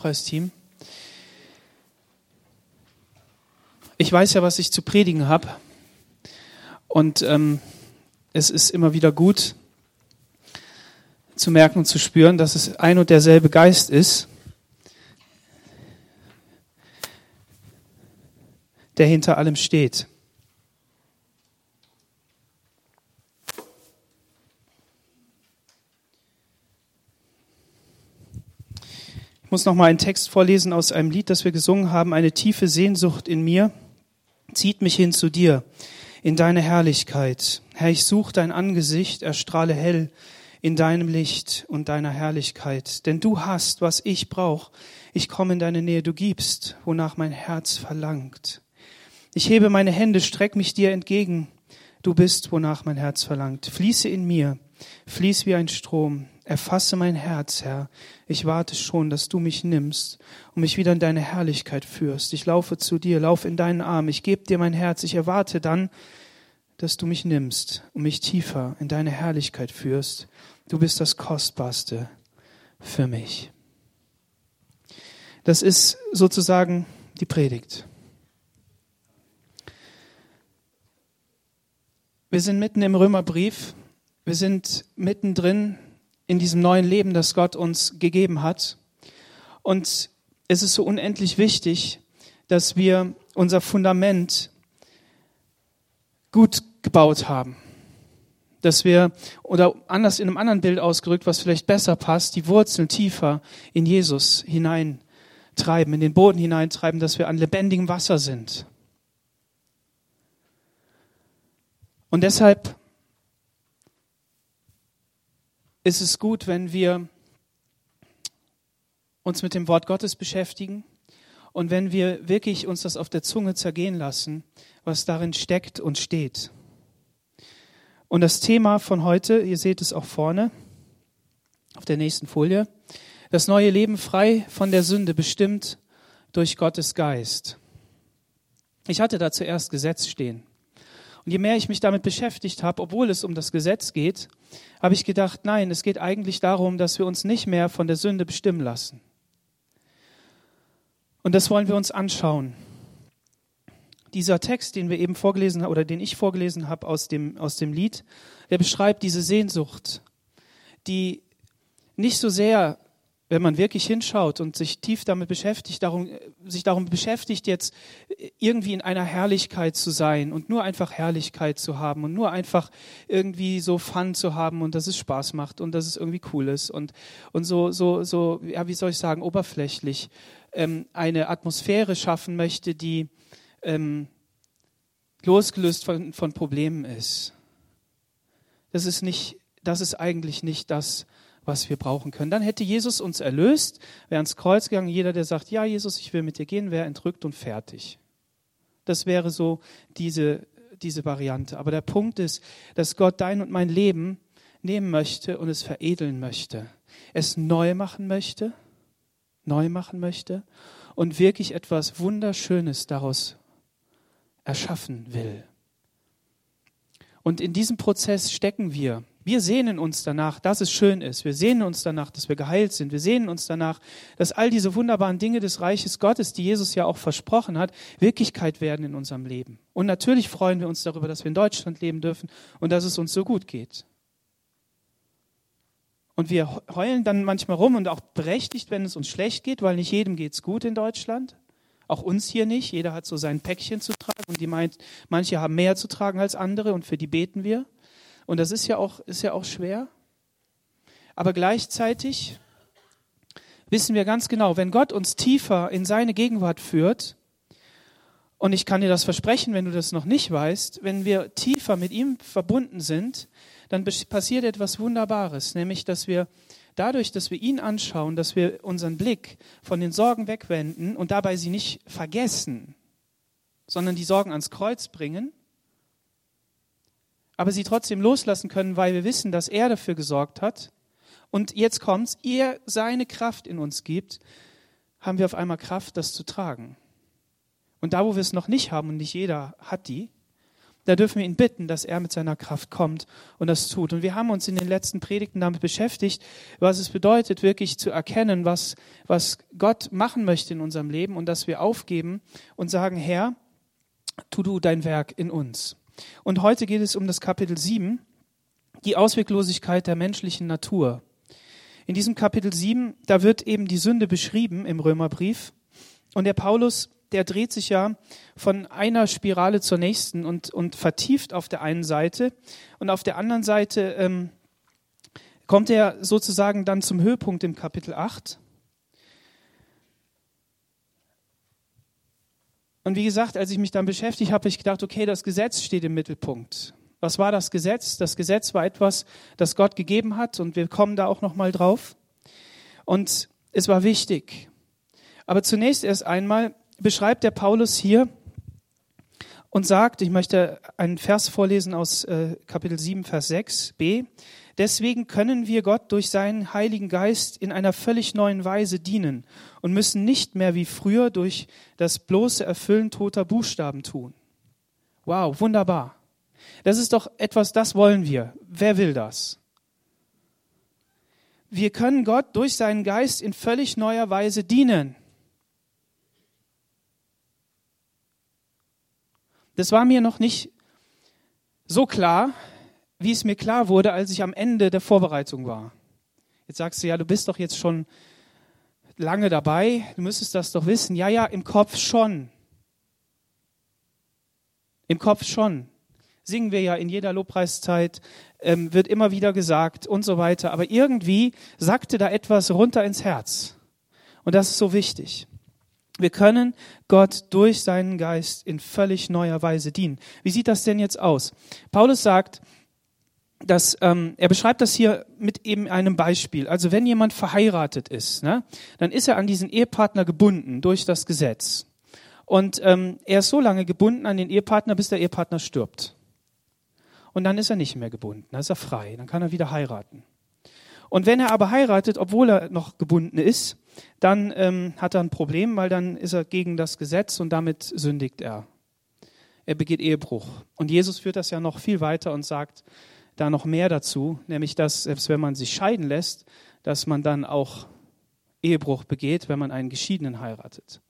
Lobpreisteam. Ich weiß ja, was ich zu predigen habe. Und ähm, es ist immer wieder gut zu merken und zu spüren, dass es ein und derselbe Geist ist, der hinter allem steht. Ich muss noch mal einen Text vorlesen aus einem Lied, das wir gesungen haben. Eine tiefe Sehnsucht in mir zieht mich hin zu dir, in deine Herrlichkeit. Herr, ich suche dein Angesicht, erstrahle hell in deinem Licht und deiner Herrlichkeit. Denn du hast, was ich brauche. Ich komme in deine Nähe, du gibst, wonach mein Herz verlangt. Ich hebe meine Hände, streck mich dir entgegen. Du bist, wonach mein Herz verlangt. Fließe in mir, fließ wie ein Strom. Erfasse mein Herz, Herr. Ich warte schon, dass du mich nimmst und mich wieder in deine Herrlichkeit führst. Ich laufe zu dir, lauf in deinen Arm. Ich gebe dir mein Herz. Ich erwarte dann, dass du mich nimmst und mich tiefer in deine Herrlichkeit führst. Du bist das Kostbarste für mich. Das ist sozusagen die Predigt. Wir sind mitten im Römerbrief. Wir sind mittendrin in diesem neuen Leben, das Gott uns gegeben hat. Und es ist so unendlich wichtig, dass wir unser Fundament gut gebaut haben. Dass wir, oder anders in einem anderen Bild ausgerückt, was vielleicht besser passt, die Wurzeln tiefer in Jesus hineintreiben, in den Boden hineintreiben, dass wir an lebendigem Wasser sind. Und deshalb ist es gut, wenn wir uns mit dem Wort Gottes beschäftigen und wenn wir wirklich uns das auf der Zunge zergehen lassen, was darin steckt und steht. Und das Thema von heute, ihr seht es auch vorne auf der nächsten Folie, das neue Leben frei von der Sünde, bestimmt durch Gottes Geist. Ich hatte da zuerst Gesetz stehen. Und je mehr ich mich damit beschäftigt habe, obwohl es um das Gesetz geht, habe ich gedacht, nein, es geht eigentlich darum, dass wir uns nicht mehr von der Sünde bestimmen lassen. Und das wollen wir uns anschauen. Dieser Text, den wir eben vorgelesen haben, oder den ich vorgelesen habe aus dem, aus dem Lied, der beschreibt diese Sehnsucht, die nicht so sehr wenn man wirklich hinschaut und sich tief damit beschäftigt, darum, sich darum beschäftigt, jetzt irgendwie in einer Herrlichkeit zu sein und nur einfach Herrlichkeit zu haben und nur einfach irgendwie so Fun zu haben und dass es Spaß macht und dass es irgendwie cool ist und, und so, so, so, ja, wie soll ich sagen, oberflächlich ähm, eine Atmosphäre schaffen möchte, die ähm, losgelöst von, von Problemen ist. Das ist nicht, das ist eigentlich nicht das, was wir brauchen können. Dann hätte Jesus uns erlöst, wäre ans Kreuz gegangen. Jeder, der sagt, ja, Jesus, ich will mit dir gehen, wäre entrückt und fertig. Das wäre so diese, diese Variante. Aber der Punkt ist, dass Gott dein und mein Leben nehmen möchte und es veredeln möchte. Es neu machen möchte, neu machen möchte und wirklich etwas Wunderschönes daraus erschaffen will. Und in diesem Prozess stecken wir. Wir sehnen uns danach, dass es schön ist. Wir sehnen uns danach, dass wir geheilt sind. Wir sehnen uns danach, dass all diese wunderbaren Dinge des Reiches Gottes, die Jesus ja auch versprochen hat, Wirklichkeit werden in unserem Leben. Und natürlich freuen wir uns darüber, dass wir in Deutschland leben dürfen und dass es uns so gut geht. Und wir heulen dann manchmal rum und auch berechtigt, wenn es uns schlecht geht, weil nicht jedem geht es gut in Deutschland. Auch uns hier nicht. Jeder hat so sein Päckchen zu tragen und die meint, manche haben mehr zu tragen als andere und für die beten wir. Und das ist ja auch, ist ja auch schwer. Aber gleichzeitig wissen wir ganz genau, wenn Gott uns tiefer in seine Gegenwart führt, und ich kann dir das versprechen, wenn du das noch nicht weißt, wenn wir tiefer mit ihm verbunden sind, dann passiert etwas Wunderbares, nämlich dass wir dadurch, dass wir ihn anschauen, dass wir unseren Blick von den Sorgen wegwenden und dabei sie nicht vergessen, sondern die Sorgen ans Kreuz bringen, aber sie trotzdem loslassen können, weil wir wissen, dass er dafür gesorgt hat. Und jetzt kommt's, er seine Kraft in uns gibt, haben wir auf einmal Kraft, das zu tragen. Und da, wo wir es noch nicht haben, und nicht jeder hat die, da dürfen wir ihn bitten, dass er mit seiner Kraft kommt und das tut. Und wir haben uns in den letzten Predigten damit beschäftigt, was es bedeutet, wirklich zu erkennen, was, was Gott machen möchte in unserem Leben und dass wir aufgeben und sagen, Herr, tu du dein Werk in uns. Und heute geht es um das Kapitel 7, die Ausweglosigkeit der menschlichen Natur. In diesem Kapitel 7, da wird eben die Sünde beschrieben im Römerbrief. Und der Paulus der dreht sich ja von einer Spirale zur nächsten und, und vertieft auf der einen Seite. Und auf der anderen Seite ähm, kommt er sozusagen dann zum Höhepunkt im Kapitel 8. Und wie gesagt, als ich mich dann beschäftigt habe, habe ich gedacht, okay, das Gesetz steht im Mittelpunkt. Was war das Gesetz? Das Gesetz war etwas, das Gott gegeben hat und wir kommen da auch noch mal drauf. Und es war wichtig. Aber zunächst erst einmal beschreibt der Paulus hier und sagt, ich möchte einen Vers vorlesen aus äh, Kapitel 7, Vers 6 b. Deswegen können wir Gott durch seinen Heiligen Geist in einer völlig neuen Weise dienen und müssen nicht mehr wie früher durch das bloße Erfüllen toter Buchstaben tun. Wow, wunderbar. Das ist doch etwas, das wollen wir. Wer will das? Wir können Gott durch seinen Geist in völlig neuer Weise dienen. Das war mir noch nicht so klar, wie es mir klar wurde, als ich am Ende der Vorbereitung war. Jetzt sagst du, ja, du bist doch jetzt schon lange dabei, du müsstest das doch wissen. Ja, ja, im Kopf schon. Im Kopf schon. Singen wir ja in jeder Lobpreiszeit, ähm, wird immer wieder gesagt und so weiter. Aber irgendwie sagte da etwas runter ins Herz. Und das ist so wichtig. Wir können Gott durch seinen Geist in völlig neuer Weise dienen. Wie sieht das denn jetzt aus? Paulus sagt, dass ähm, er beschreibt das hier mit eben einem Beispiel. Also wenn jemand verheiratet ist, ne, dann ist er an diesen Ehepartner gebunden durch das Gesetz. Und ähm, er ist so lange gebunden an den Ehepartner, bis der Ehepartner stirbt. Und dann ist er nicht mehr gebunden, dann ist er frei, dann kann er wieder heiraten. Und wenn er aber heiratet, obwohl er noch gebunden ist, dann ähm, hat er ein Problem, weil dann ist er gegen das Gesetz und damit sündigt er. Er begeht Ehebruch. Und Jesus führt das ja noch viel weiter und sagt da noch mehr dazu, nämlich dass selbst wenn man sich scheiden lässt, dass man dann auch Ehebruch begeht, wenn man einen Geschiedenen heiratet.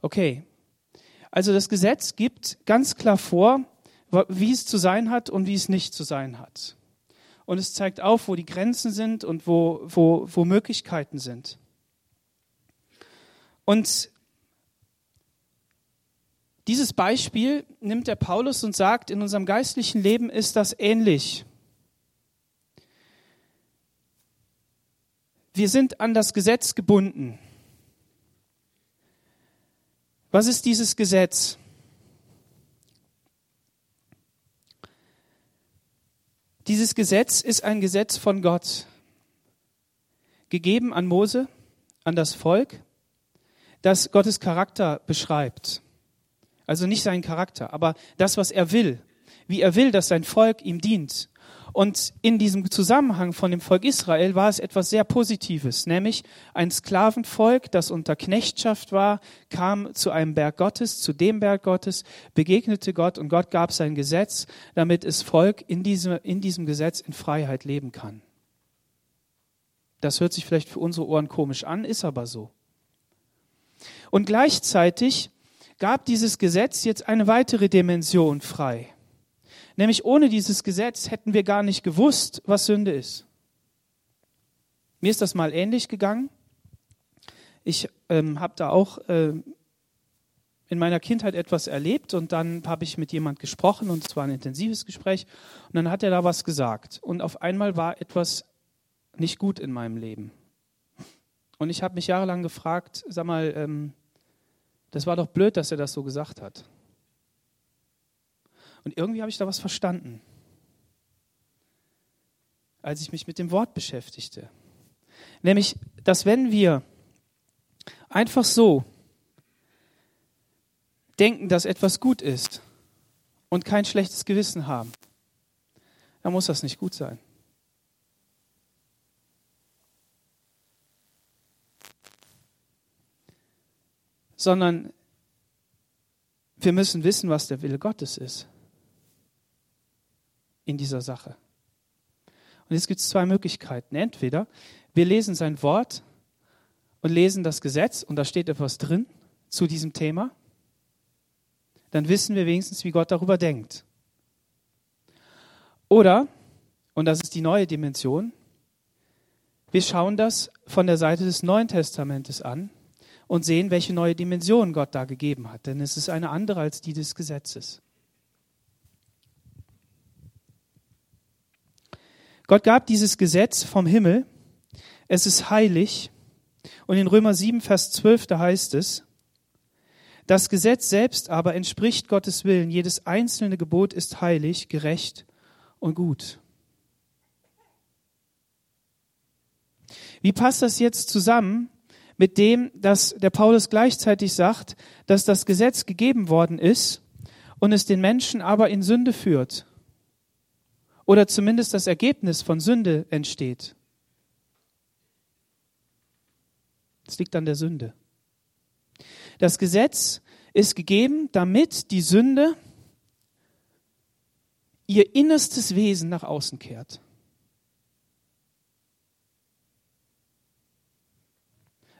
Okay, also das Gesetz gibt ganz klar vor, wie es zu sein hat und wie es nicht zu sein hat. Und es zeigt auf, wo die Grenzen sind und wo, wo, wo Möglichkeiten sind. Und dieses Beispiel nimmt der Paulus und sagt, in unserem geistlichen Leben ist das ähnlich. Wir sind an das Gesetz gebunden. Was ist dieses Gesetz? Dieses Gesetz ist ein Gesetz von Gott, gegeben an Mose, an das Volk das Gottes Charakter beschreibt. Also nicht seinen Charakter, aber das, was er will. Wie er will, dass sein Volk ihm dient. Und in diesem Zusammenhang von dem Volk Israel war es etwas sehr Positives, nämlich ein Sklavenvolk, das unter Knechtschaft war, kam zu einem Berg Gottes, zu dem Berg Gottes, begegnete Gott und Gott gab sein Gesetz, damit es Volk in diesem, in diesem Gesetz in Freiheit leben kann. Das hört sich vielleicht für unsere Ohren komisch an, ist aber so. Und gleichzeitig gab dieses Gesetz jetzt eine weitere Dimension frei. Nämlich ohne dieses Gesetz hätten wir gar nicht gewusst, was Sünde ist. Mir ist das mal ähnlich gegangen. Ich ähm, habe da auch äh, in meiner Kindheit etwas erlebt und dann habe ich mit jemand gesprochen und es war ein intensives Gespräch und dann hat er da was gesagt und auf einmal war etwas nicht gut in meinem Leben. Und ich habe mich jahrelang gefragt, sag mal, ähm, das war doch blöd, dass er das so gesagt hat. Und irgendwie habe ich da was verstanden, als ich mich mit dem Wort beschäftigte. Nämlich, dass wenn wir einfach so denken, dass etwas gut ist und kein schlechtes Gewissen haben, dann muss das nicht gut sein. Sondern wir müssen wissen, was der Wille Gottes ist. in dieser Sache. Und jetzt gibt es zwei Möglichkeiten. Entweder wir lesen sein Wort und lesen das Gesetz und da steht etwas drin zu diesem Thema, dann wissen wir wenigstens, wie Gott darüber denkt. Oder, und das ist die neue Dimension, wir schauen das von der Seite des Neuen Testamentes an und sehen, welche neue Dimension Gott da gegeben hat. Denn es ist eine andere als die des Gesetzes. Gott gab dieses Gesetz vom Himmel. Es ist heilig. Und in Römer 7, Vers 12, da heißt es, das Gesetz selbst aber entspricht Gottes Willen. Jedes einzelne Gebot ist heilig, gerecht und gut. Wie passt das jetzt zusammen mit dem, dass der Paulus gleichzeitig sagt, dass das Gesetz gegeben worden ist und es den Menschen aber in Sünde führt? Oder zumindest das Ergebnis von Sünde entsteht? Es liegt an der Sünde. Das Gesetz ist gegeben, damit die Sünde ihr innerstes Wesen nach außen kehrt.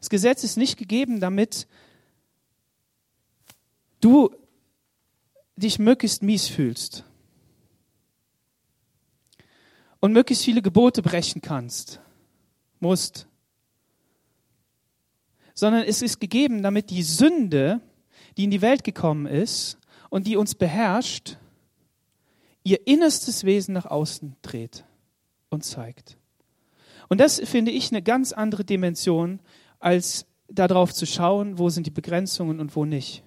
Das Gesetz ist nicht gegeben, damit du dich möglichst mies fühlst und möglichst viele Gebote brechen kannst, musst, sondern es ist gegeben, damit die Sünde, die in die Welt gekommen ist und die uns beherrscht, ihr innerstes Wesen nach außen dreht und zeigt. Und das finde ich eine ganz andere Dimension, als darauf zu schauen, wo sind die Begrenzungen und wo nicht.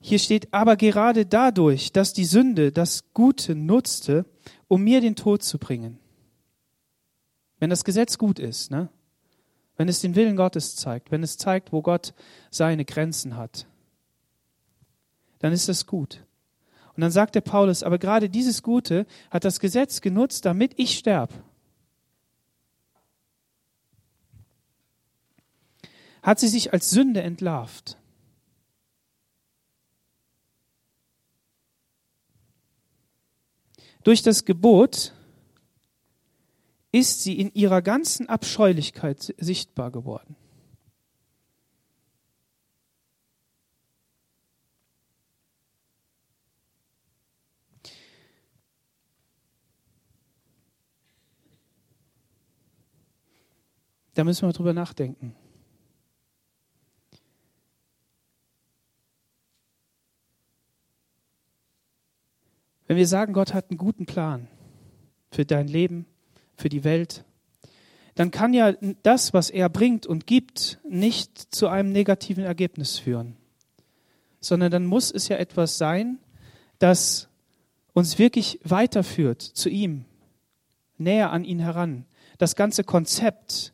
Hier steht, aber gerade dadurch, dass die Sünde das Gute nutzte, um mir den Tod zu bringen. Wenn das Gesetz gut ist, ne? wenn es den Willen Gottes zeigt, wenn es zeigt, wo Gott seine Grenzen hat, dann ist das gut. Und dann sagt der Paulus, aber gerade dieses Gute hat das Gesetz genutzt, damit ich sterbe. Hat sie sich als Sünde entlarvt. Durch das Gebot ist sie in ihrer ganzen Abscheulichkeit sichtbar geworden. Da müssen wir drüber nachdenken. Wenn wir sagen, Gott hat einen guten Plan für dein Leben, für die Welt, dann kann ja das, was er bringt und gibt, nicht zu einem negativen Ergebnis führen, sondern dann muss es ja etwas sein, das uns wirklich weiterführt zu ihm, näher an ihn heran. Das ganze Konzept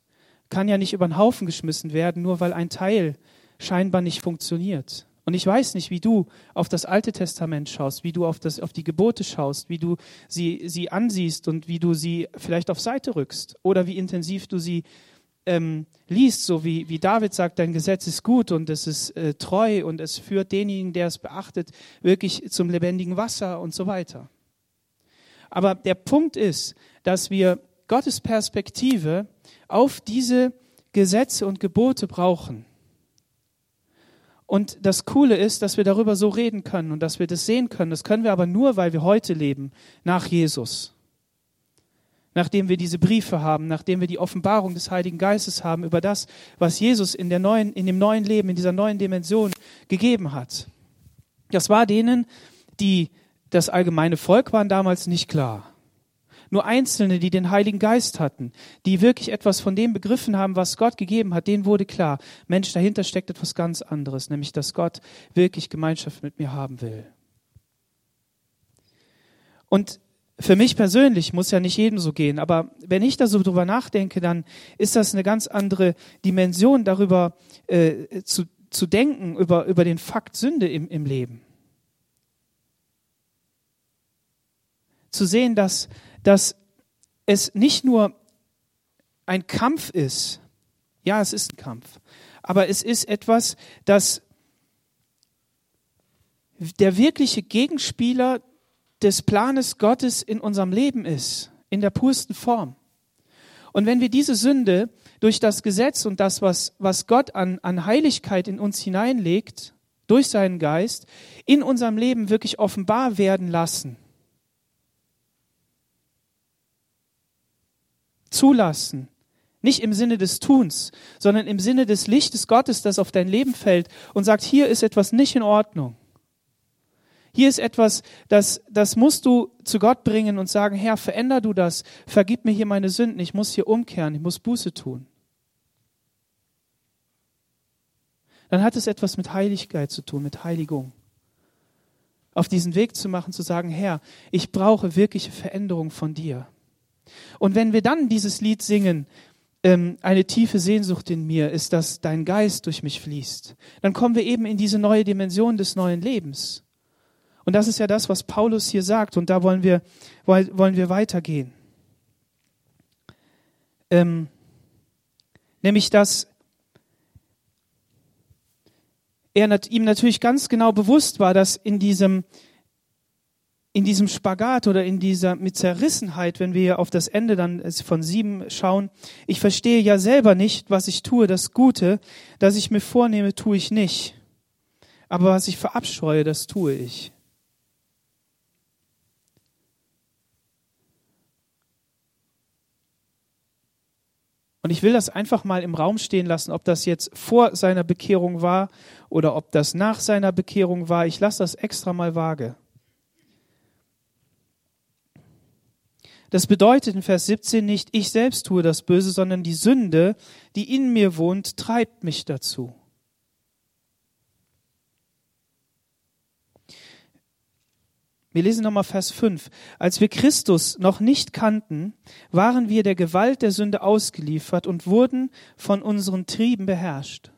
kann ja nicht über den Haufen geschmissen werden, nur weil ein Teil scheinbar nicht funktioniert. Und ich weiß nicht, wie du auf das Alte Testament schaust, wie du auf, das, auf die Gebote schaust, wie du sie, sie ansiehst und wie du sie vielleicht auf Seite rückst oder wie intensiv du sie ähm, liest, so wie, wie David sagt, dein Gesetz ist gut und es ist äh, treu und es führt denjenigen, der es beachtet, wirklich zum lebendigen Wasser und so weiter. Aber der Punkt ist, dass wir Gottes Perspektive auf diese Gesetze und Gebote brauchen. Und das Coole ist, dass wir darüber so reden können und dass wir das sehen können. Das können wir aber nur, weil wir heute leben, nach Jesus. Nachdem wir diese Briefe haben, nachdem wir die Offenbarung des Heiligen Geistes haben über das, was Jesus in, der neuen, in dem neuen Leben, in dieser neuen Dimension gegeben hat. Das war denen, die das allgemeine Volk waren damals nicht klar. Nur Einzelne, die den Heiligen Geist hatten, die wirklich etwas von dem begriffen haben, was Gott gegeben hat, denen wurde klar, Mensch, dahinter steckt etwas ganz anderes, nämlich dass Gott wirklich Gemeinschaft mit mir haben will. Und für mich persönlich muss ja nicht jedem so gehen, aber wenn ich da so drüber nachdenke, dann ist das eine ganz andere Dimension darüber äh, zu, zu denken, über, über den Fakt Sünde im, im Leben. Zu sehen, dass dass es nicht nur ein Kampf ist, ja, es ist ein Kampf, aber es ist etwas, das der wirkliche Gegenspieler des Planes Gottes in unserem Leben ist, in der pursten Form. Und wenn wir diese Sünde durch das Gesetz und das, was, was Gott an, an Heiligkeit in uns hineinlegt, durch seinen Geist, in unserem Leben wirklich offenbar werden lassen, zulassen, nicht im Sinne des Tuns, sondern im Sinne des Lichtes Gottes, das auf dein Leben fällt und sagt, hier ist etwas nicht in Ordnung. Hier ist etwas, das, das musst du zu Gott bringen und sagen, Herr, veränder du das, vergib mir hier meine Sünden, ich muss hier umkehren, ich muss Buße tun. Dann hat es etwas mit Heiligkeit zu tun, mit Heiligung. Auf diesen Weg zu machen, zu sagen, Herr, ich brauche wirkliche Veränderung von dir. Und wenn wir dann dieses Lied singen, ähm, eine tiefe Sehnsucht in mir ist, dass dein Geist durch mich fließt, dann kommen wir eben in diese neue Dimension des neuen Lebens. Und das ist ja das, was Paulus hier sagt. Und da wollen wir, wollen wir weitergehen. Ähm, nämlich, dass er ihm natürlich ganz genau bewusst war, dass in diesem, in diesem Spagat oder in dieser mit Zerrissenheit, wenn wir auf das Ende dann von sieben schauen, ich verstehe ja selber nicht, was ich tue, das Gute, das ich mir vornehme, tue ich nicht. Aber was ich verabscheue, das tue ich. Und ich will das einfach mal im Raum stehen lassen, ob das jetzt vor seiner Bekehrung war oder ob das nach seiner Bekehrung war. Ich lasse das extra mal vage. Das bedeutet in Vers 17 nicht, ich selbst tue das Böse, sondern die Sünde, die in mir wohnt, treibt mich dazu. Wir lesen nochmal Vers 5. Als wir Christus noch nicht kannten, waren wir der Gewalt der Sünde ausgeliefert und wurden von unseren Trieben beherrscht.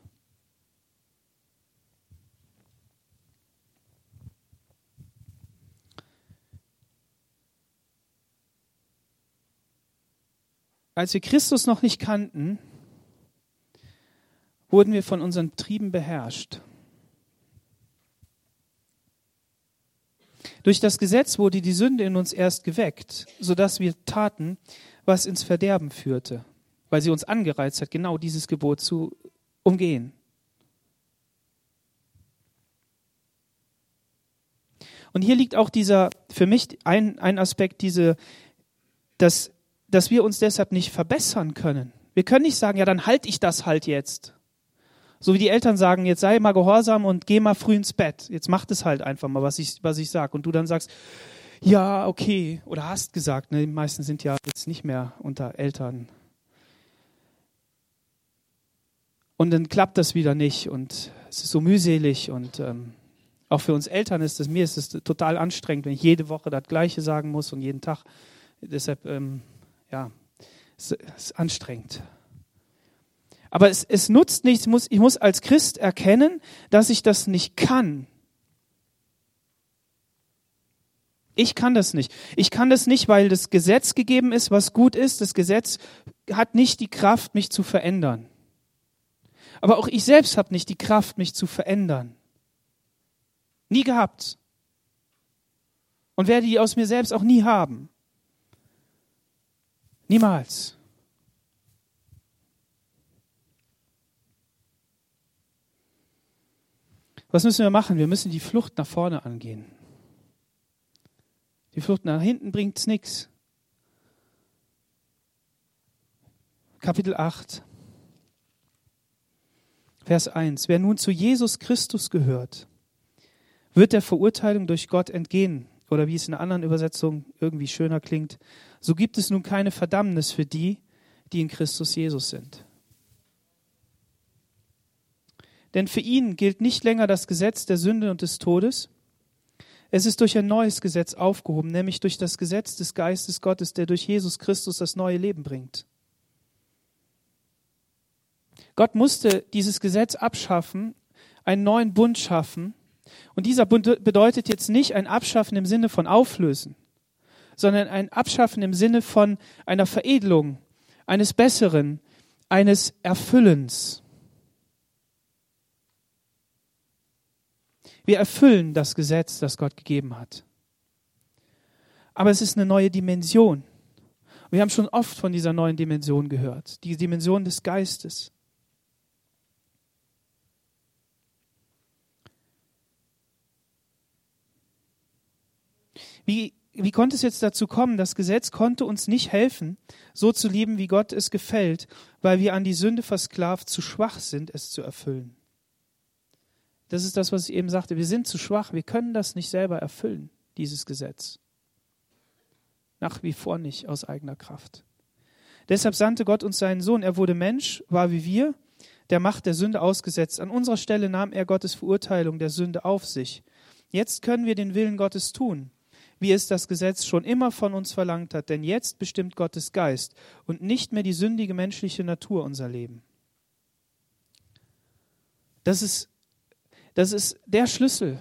Als wir Christus noch nicht kannten, wurden wir von unseren Trieben beherrscht. Durch das Gesetz wurde die Sünde in uns erst geweckt, sodass wir taten, was ins Verderben führte, weil sie uns angereizt hat, genau dieses Gebot zu umgehen. Und hier liegt auch dieser, für mich ein, ein Aspekt, diese, dass, dass wir uns deshalb nicht verbessern können. Wir können nicht sagen, ja, dann halte ich das halt jetzt. So wie die Eltern sagen, jetzt sei mal gehorsam und geh mal früh ins Bett. Jetzt mach das halt einfach mal, was ich, was ich sag. Und du dann sagst, ja, okay. Oder hast gesagt, ne? die meisten sind ja jetzt nicht mehr unter Eltern. Und dann klappt das wieder nicht und es ist so mühselig und ähm, auch für uns Eltern ist es, mir ist es total anstrengend, wenn ich jede Woche das Gleiche sagen muss und jeden Tag. Deshalb, ähm, ja, es ist anstrengend. Aber es, es nutzt nichts, ich muss, ich muss als Christ erkennen, dass ich das nicht kann. Ich kann das nicht. Ich kann das nicht, weil das Gesetz gegeben ist, was gut ist. Das Gesetz hat nicht die Kraft, mich zu verändern. Aber auch ich selbst habe nicht die Kraft, mich zu verändern. Nie gehabt. Und werde die aus mir selbst auch nie haben. Niemals. Was müssen wir machen? Wir müssen die Flucht nach vorne angehen. Die Flucht nach hinten bringt nichts. Kapitel 8, Vers 1. Wer nun zu Jesus Christus gehört, wird der Verurteilung durch Gott entgehen. Oder wie es in anderen Übersetzung irgendwie schöner klingt, so gibt es nun keine Verdammnis für die, die in Christus Jesus sind. Denn für ihn gilt nicht länger das Gesetz der Sünde und des Todes. Es ist durch ein neues Gesetz aufgehoben, nämlich durch das Gesetz des Geistes Gottes, der durch Jesus Christus das neue Leben bringt. Gott musste dieses Gesetz abschaffen, einen neuen Bund schaffen. Und dieser bedeutet jetzt nicht ein Abschaffen im Sinne von Auflösen, sondern ein Abschaffen im Sinne von einer Veredelung, eines Besseren, eines Erfüllens. Wir erfüllen das Gesetz, das Gott gegeben hat. Aber es ist eine neue Dimension. Wir haben schon oft von dieser neuen Dimension gehört, die Dimension des Geistes. Wie, wie konnte es jetzt dazu kommen? Das Gesetz konnte uns nicht helfen, so zu lieben, wie Gott es gefällt, weil wir an die Sünde versklavt zu schwach sind, es zu erfüllen. Das ist das, was ich eben sagte. Wir sind zu schwach. Wir können das nicht selber erfüllen, dieses Gesetz. Nach wie vor nicht aus eigener Kraft. Deshalb sandte Gott uns seinen Sohn. Er wurde Mensch, war wie wir, der Macht der Sünde ausgesetzt. An unserer Stelle nahm er Gottes Verurteilung der Sünde auf sich. Jetzt können wir den Willen Gottes tun wie es das Gesetz schon immer von uns verlangt hat, denn jetzt bestimmt Gottes Geist und nicht mehr die sündige menschliche Natur unser Leben. Das ist, das ist der Schlüssel.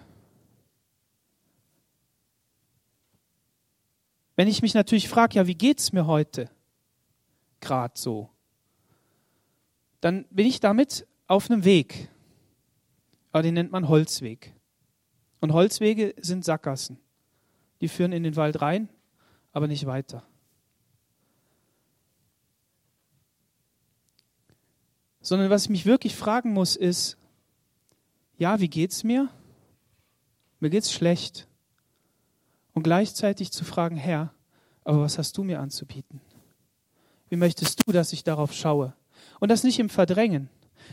Wenn ich mich natürlich frage, ja, wie geht es mir heute gerade so, dann bin ich damit auf einem Weg. Aber den nennt man Holzweg. Und Holzwege sind Sackgassen. Die führen in den Wald rein, aber nicht weiter. Sondern was ich mich wirklich fragen muss, ist, ja, wie geht's mir? Mir geht's schlecht. Und gleichzeitig zu fragen, Herr, aber was hast du mir anzubieten? Wie möchtest du, dass ich darauf schaue? Und das nicht im Verdrängen,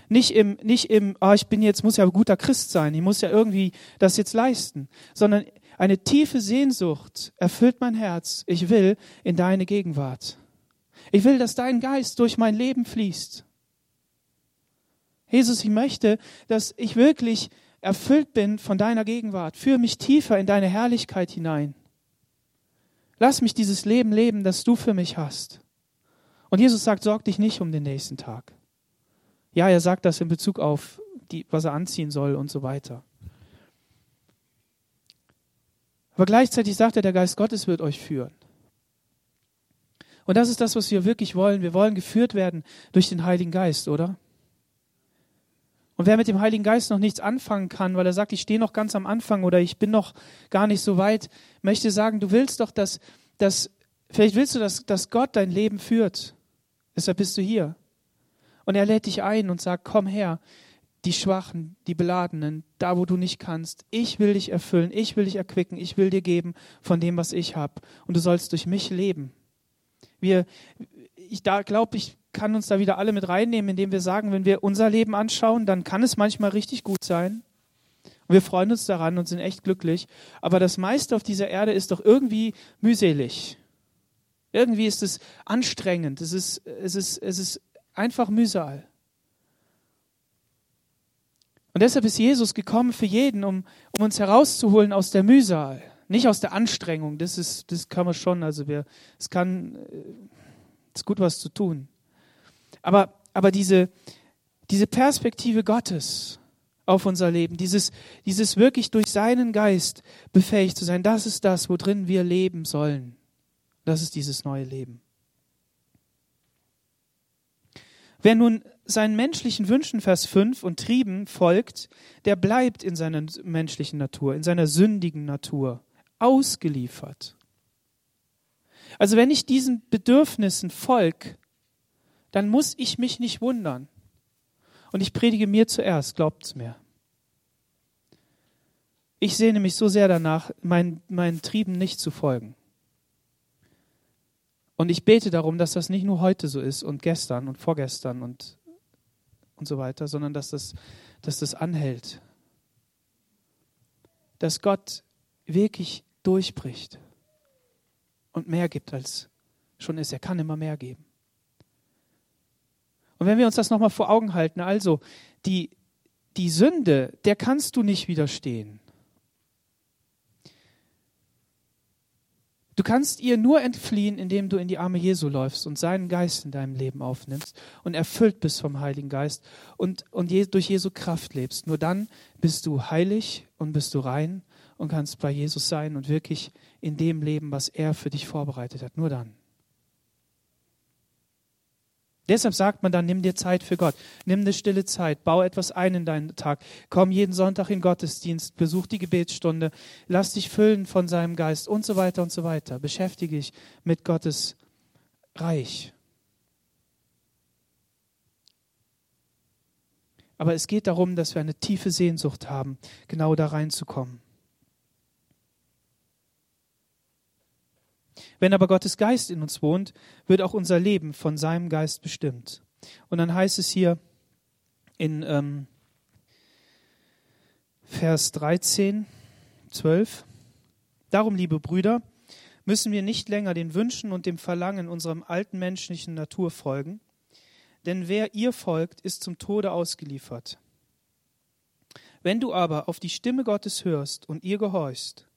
nicht im, nicht im, oh, ich bin jetzt, muss ja ein guter Christ sein, ich muss ja irgendwie das jetzt leisten, sondern eine tiefe Sehnsucht erfüllt mein Herz. Ich will in deine Gegenwart. Ich will, dass dein Geist durch mein Leben fließt. Jesus, ich möchte, dass ich wirklich erfüllt bin von deiner Gegenwart. Führe mich tiefer in deine Herrlichkeit hinein. Lass mich dieses Leben leben, das du für mich hast. Und Jesus sagt, sorg dich nicht um den nächsten Tag. Ja, er sagt das in Bezug auf, die, was er anziehen soll und so weiter. Aber gleichzeitig sagt er, der Geist Gottes wird euch führen. Und das ist das, was wir wirklich wollen. Wir wollen geführt werden durch den Heiligen Geist, oder? Und wer mit dem Heiligen Geist noch nichts anfangen kann, weil er sagt, ich stehe noch ganz am Anfang oder ich bin noch gar nicht so weit, möchte sagen, du willst doch, dass, dass vielleicht willst du, dass, dass Gott dein Leben führt. Deshalb bist du hier. Und er lädt dich ein und sagt, komm her, die Schwachen, die Beladenen, da wo du nicht kannst. Ich will dich erfüllen, ich will dich erquicken, ich will dir geben von dem, was ich habe. Und du sollst durch mich leben. Wir, ich glaube, ich kann uns da wieder alle mit reinnehmen, indem wir sagen, wenn wir unser Leben anschauen, dann kann es manchmal richtig gut sein. Und wir freuen uns daran und sind echt glücklich. Aber das meiste auf dieser Erde ist doch irgendwie mühselig. Irgendwie ist es anstrengend. Es ist, es ist, es ist einfach Mühsal. Und deshalb ist Jesus gekommen für jeden, um, um uns herauszuholen aus der Mühsal, nicht aus der Anstrengung. Das ist, das kann man schon. Also wir, es kann, äh, es ist gut was zu tun. Aber, aber diese, diese Perspektive Gottes auf unser Leben, dieses, dieses wirklich durch seinen Geist befähigt zu sein, das ist das, worin wir leben sollen. Das ist dieses neue Leben. Wer nun seinen menschlichen Wünschen, Vers 5, und Trieben folgt, der bleibt in seiner menschlichen Natur, in seiner sündigen Natur, ausgeliefert. Also wenn ich diesen Bedürfnissen folge, dann muss ich mich nicht wundern. Und ich predige mir zuerst, glaubt's mir. Ich sehne mich so sehr danach, meinen, meinen Trieben nicht zu folgen. Und ich bete darum, dass das nicht nur heute so ist und gestern und vorgestern und und so weiter, sondern dass das, dass das anhält. Dass Gott wirklich durchbricht und mehr gibt, als schon ist. Er kann immer mehr geben. Und wenn wir uns das nochmal vor Augen halten, also die, die Sünde, der kannst du nicht widerstehen. Du kannst ihr nur entfliehen, indem du in die Arme Jesu läufst und seinen Geist in deinem Leben aufnimmst und erfüllt bist vom Heiligen Geist und, und durch Jesu Kraft lebst. Nur dann bist du heilig und bist du rein und kannst bei Jesus sein und wirklich in dem leben, was er für dich vorbereitet hat. Nur dann. Deshalb sagt man dann, nimm dir Zeit für Gott, nimm eine stille Zeit, bau etwas ein in deinen Tag, komm jeden Sonntag in Gottesdienst, besuch die Gebetsstunde, lass dich füllen von seinem Geist und so weiter und so weiter. Beschäftige dich mit Gottes Reich. Aber es geht darum, dass wir eine tiefe Sehnsucht haben, genau da reinzukommen. Wenn aber Gottes Geist in uns wohnt, wird auch unser Leben von seinem Geist bestimmt. Und dann heißt es hier in ähm, Vers 13, 12, Darum, liebe Brüder, müssen wir nicht länger den Wünschen und dem Verlangen unserer alten menschlichen Natur folgen, denn wer ihr folgt, ist zum Tode ausgeliefert. Wenn du aber auf die Stimme Gottes hörst und ihr gehorchst,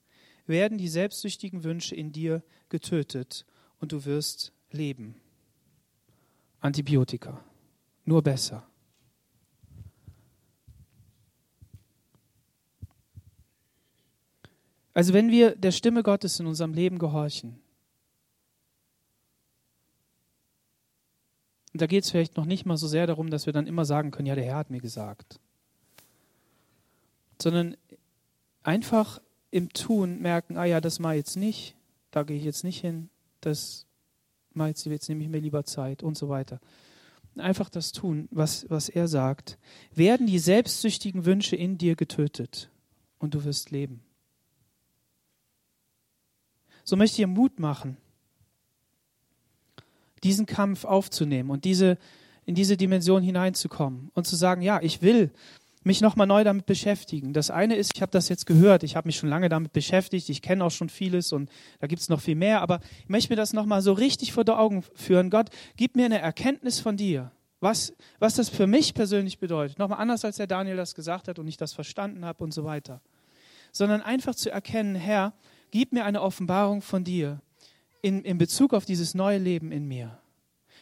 werden die selbstsüchtigen Wünsche in dir getötet und du wirst leben. Antibiotika. Nur besser. Also wenn wir der Stimme Gottes in unserem Leben gehorchen, da geht es vielleicht noch nicht mal so sehr darum, dass wir dann immer sagen können, ja, der Herr hat mir gesagt, sondern einfach im Tun merken, ah ja, das mache ich jetzt nicht, da gehe ich jetzt nicht hin, das mache ich jetzt, jetzt nehme ich mir lieber Zeit und so weiter. Einfach das tun, was, was er sagt. Werden die selbstsüchtigen Wünsche in dir getötet und du wirst leben. So möchte ich ihr Mut machen, diesen Kampf aufzunehmen und diese, in diese Dimension hineinzukommen und zu sagen, ja, ich will mich nochmal neu damit beschäftigen. Das eine ist, ich habe das jetzt gehört, ich habe mich schon lange damit beschäftigt, ich kenne auch schon vieles und da gibt es noch viel mehr, aber ich möchte mir das nochmal so richtig vor die Augen führen. Gott, gib mir eine Erkenntnis von dir, was, was das für mich persönlich bedeutet. Nochmal anders, als der Daniel das gesagt hat und ich das verstanden habe und so weiter. Sondern einfach zu erkennen, Herr, gib mir eine Offenbarung von dir in, in Bezug auf dieses neue Leben in mir,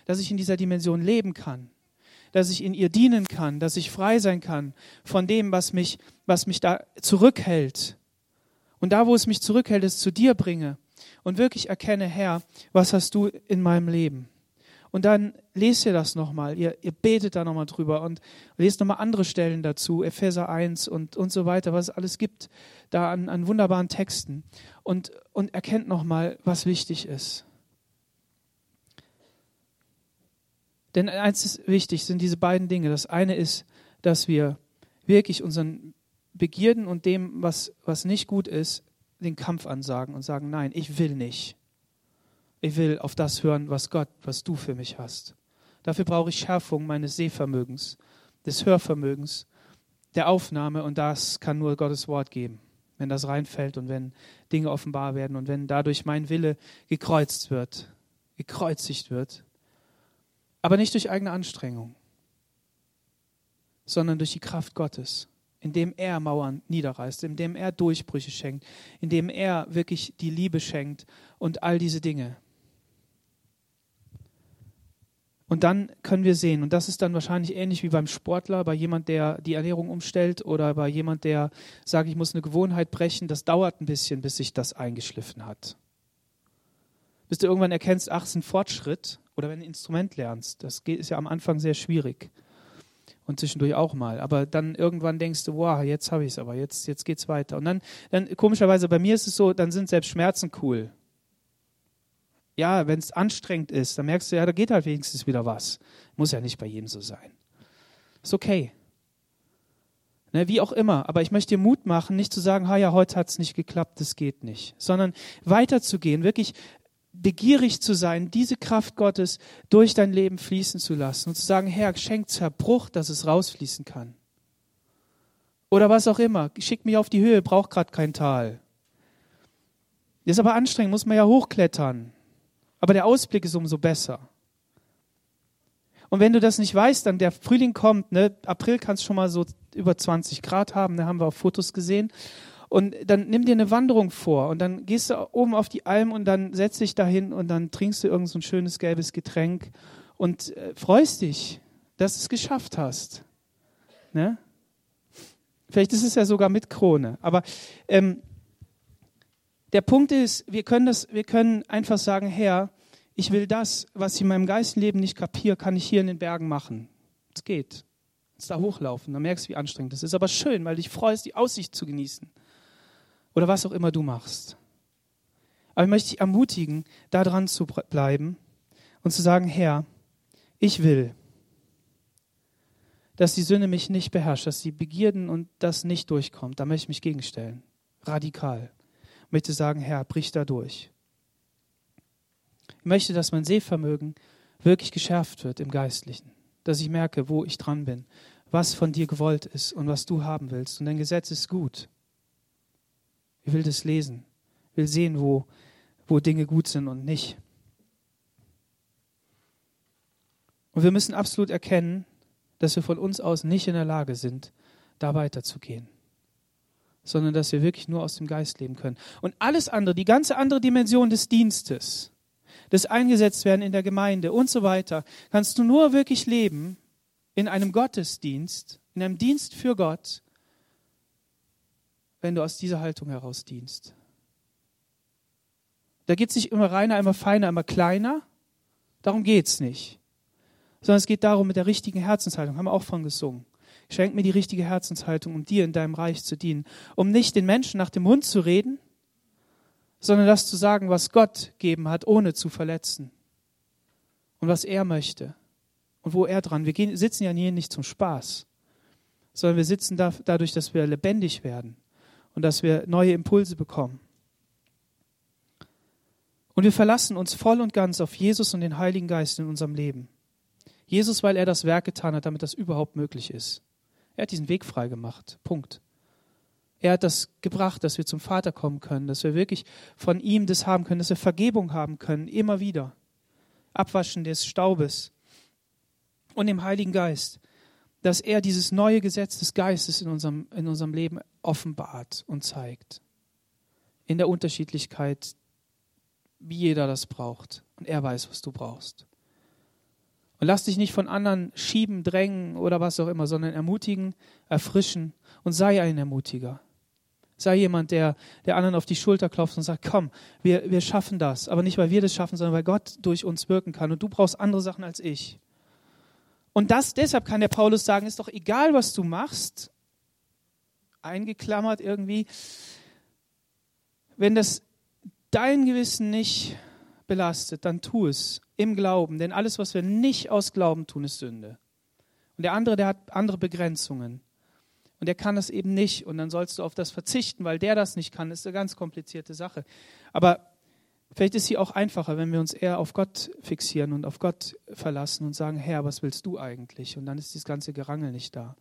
dass ich in dieser Dimension leben kann dass ich in ihr dienen kann, dass ich frei sein kann von dem, was mich, was mich da zurückhält. Und da, wo es mich zurückhält, es zu dir bringe und wirklich erkenne, Herr, was hast du in meinem Leben? Und dann lest ihr das nochmal, ihr, ihr betet da nochmal drüber und lest nochmal andere Stellen dazu, Epheser 1 und, und so weiter, was es alles gibt, da an, an wunderbaren Texten und, und erkennt nochmal, was wichtig ist. Denn eins ist wichtig, sind diese beiden Dinge. Das eine ist, dass wir wirklich unseren Begierden und dem, was, was nicht gut ist, den Kampf ansagen und sagen, nein, ich will nicht. Ich will auf das hören, was Gott, was du für mich hast. Dafür brauche ich Schärfung meines Sehvermögens, des Hörvermögens, der Aufnahme und das kann nur Gottes Wort geben. Wenn das reinfällt und wenn Dinge offenbar werden und wenn dadurch mein Wille gekreuzt wird, gekreuzigt wird, aber nicht durch eigene Anstrengung, sondern durch die Kraft Gottes, indem er Mauern niederreißt, indem er Durchbrüche schenkt, indem er wirklich die Liebe schenkt und all diese Dinge. Und dann können wir sehen, und das ist dann wahrscheinlich ähnlich wie beim Sportler, bei jemand, der die Ernährung umstellt oder bei jemand, der sagt, ich muss eine Gewohnheit brechen, das dauert ein bisschen, bis sich das eingeschliffen hat. Bis du irgendwann erkennst, ach, es ist ein Fortschritt, oder wenn du ein Instrument lernst, das ist ja am Anfang sehr schwierig. Und zwischendurch auch mal. Aber dann irgendwann denkst du, wow, jetzt habe ich es aber, jetzt, jetzt geht es weiter. Und dann, dann, komischerweise, bei mir ist es so, dann sind selbst Schmerzen cool. Ja, wenn es anstrengend ist, dann merkst du, ja, da geht halt wenigstens wieder was. Muss ja nicht bei jedem so sein. Ist okay. Ne, wie auch immer. Aber ich möchte dir Mut machen, nicht zu sagen, ha ja, heute hat es nicht geklappt, das geht nicht. Sondern weiterzugehen, wirklich begierig zu sein, diese Kraft Gottes durch dein Leben fließen zu lassen und zu sagen, Herr, schenk Zerbruch, dass es rausfließen kann. Oder was auch immer. Schick mich auf die Höhe, braucht gerade kein Tal. Ist aber anstrengend, muss man ja hochklettern. Aber der Ausblick ist umso besser. Und wenn du das nicht weißt, dann der Frühling kommt, ne, April kann es schon mal so über 20 Grad haben, da haben wir auf Fotos gesehen. Und dann nimm dir eine Wanderung vor und dann gehst du oben auf die Alm und dann setzt dich dahin und dann trinkst du irgend so ein schönes gelbes Getränk und äh, freust dich, dass du es geschafft hast. Ne? Vielleicht ist es ja sogar mit Krone. Aber ähm, der Punkt ist, wir können, das, wir können einfach sagen, Herr, Ich will das, was ich in meinem Geistenleben nicht kapiere, kann ich hier in den Bergen machen. Es geht. Jetzt da hochlaufen, dann merkst du, wie anstrengend das ist. Aber schön, weil du dich freust, die Aussicht zu genießen. Oder was auch immer du machst. Aber ich möchte dich ermutigen, da dran zu bleiben und zu sagen, Herr, ich will, dass die Sünde mich nicht beherrscht, dass die Begierden und das nicht durchkommt. Da möchte ich mich gegenstellen. Radikal. Ich möchte sagen, Herr, brich da durch. Ich möchte, dass mein Sehvermögen wirklich geschärft wird im Geistlichen. Dass ich merke, wo ich dran bin, was von dir gewollt ist und was du haben willst. Und dein Gesetz ist gut. Ich will das lesen. Ich will sehen, wo, wo Dinge gut sind und nicht. Und wir müssen absolut erkennen, dass wir von uns aus nicht in der Lage sind, da weiterzugehen, sondern dass wir wirklich nur aus dem Geist leben können. Und alles andere, die ganze andere Dimension des Dienstes, des Eingesetztwerden in der Gemeinde und so weiter, kannst du nur wirklich leben in einem Gottesdienst, in einem Dienst für Gott, wenn du aus dieser Haltung heraus dienst. Da geht es nicht immer reiner, immer feiner, immer kleiner. Darum geht es nicht sondern es geht darum, mit der richtigen Herzenshaltung, haben wir auch von gesungen. Schenk mir die richtige Herzenshaltung, um dir in deinem Reich zu dienen, um nicht den Menschen nach dem Mund zu reden, sondern das zu sagen, was Gott geben hat, ohne zu verletzen. Und was er möchte. Und wo er dran. Wir gehen, sitzen ja hier nicht zum Spaß, sondern wir sitzen da, dadurch, dass wir lebendig werden und dass wir neue Impulse bekommen. Und wir verlassen uns voll und ganz auf Jesus und den Heiligen Geist in unserem Leben. Jesus, weil er das Werk getan hat, damit das überhaupt möglich ist. Er hat diesen Weg frei gemacht. Punkt. Er hat das gebracht, dass wir zum Vater kommen können, dass wir wirklich von ihm das haben können, dass wir Vergebung haben können, immer wieder. Abwaschen des Staubes und dem Heiligen Geist, dass er dieses neue Gesetz des Geistes in unserem, in unserem Leben offenbart und zeigt. In der Unterschiedlichkeit, wie jeder das braucht. Und er weiß, was du brauchst. Und lass dich nicht von anderen schieben, drängen oder was auch immer, sondern ermutigen, erfrischen und sei ein Ermutiger. Sei jemand, der der anderen auf die Schulter klopft und sagt, komm, wir, wir schaffen das. Aber nicht, weil wir das schaffen, sondern weil Gott durch uns wirken kann. Und du brauchst andere Sachen als ich. Und das, deshalb kann der Paulus sagen, ist doch egal, was du machst, eingeklammert irgendwie, wenn das dein Gewissen nicht belastet, dann tu es im Glauben, denn alles, was wir nicht aus Glauben tun, ist Sünde. Und der andere, der hat andere Begrenzungen. Und der kann das eben nicht. Und dann sollst du auf das verzichten, weil der das nicht kann. Das ist eine ganz komplizierte Sache. Aber vielleicht ist sie auch einfacher, wenn wir uns eher auf Gott fixieren und auf Gott verlassen und sagen, Herr, was willst du eigentlich? Und dann ist dieses ganze Gerangel nicht da.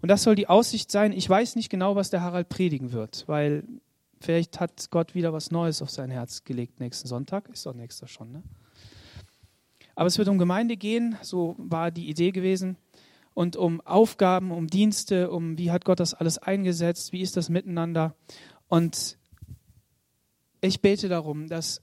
Und das soll die Aussicht sein. Ich weiß nicht genau, was der Harald predigen wird, weil vielleicht hat Gott wieder was Neues auf sein Herz gelegt nächsten Sonntag. Ist doch nächster schon, ne? Aber es wird um Gemeinde gehen, so war die Idee gewesen, und um Aufgaben, um Dienste, um wie hat Gott das alles eingesetzt, wie ist das miteinander. Und ich bete darum, dass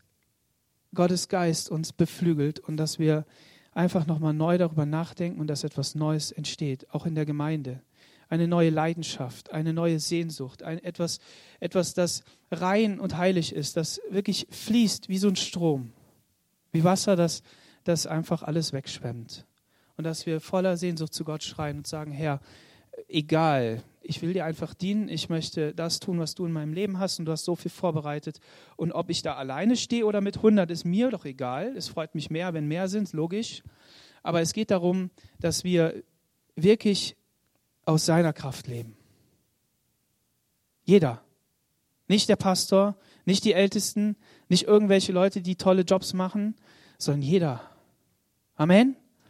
Gottes Geist uns beflügelt und dass wir einfach nochmal neu darüber nachdenken und dass etwas Neues entsteht, auch in der Gemeinde. Eine neue Leidenschaft, eine neue Sehnsucht, ein, etwas, etwas, das rein und heilig ist, das wirklich fließt wie so ein Strom, wie Wasser, das das einfach alles wegschwemmt. Und dass wir voller Sehnsucht zu Gott schreien und sagen, Herr, egal, ich will dir einfach dienen, ich möchte das tun, was du in meinem Leben hast und du hast so viel vorbereitet. Und ob ich da alleine stehe oder mit 100, ist mir doch egal. Es freut mich mehr, wenn mehr sind, logisch. Aber es geht darum, dass wir wirklich aus seiner Kraft leben. Jeder. Nicht der Pastor, nicht die Ältesten, nicht irgendwelche Leute, die tolle Jobs machen, sondern jeder Amen?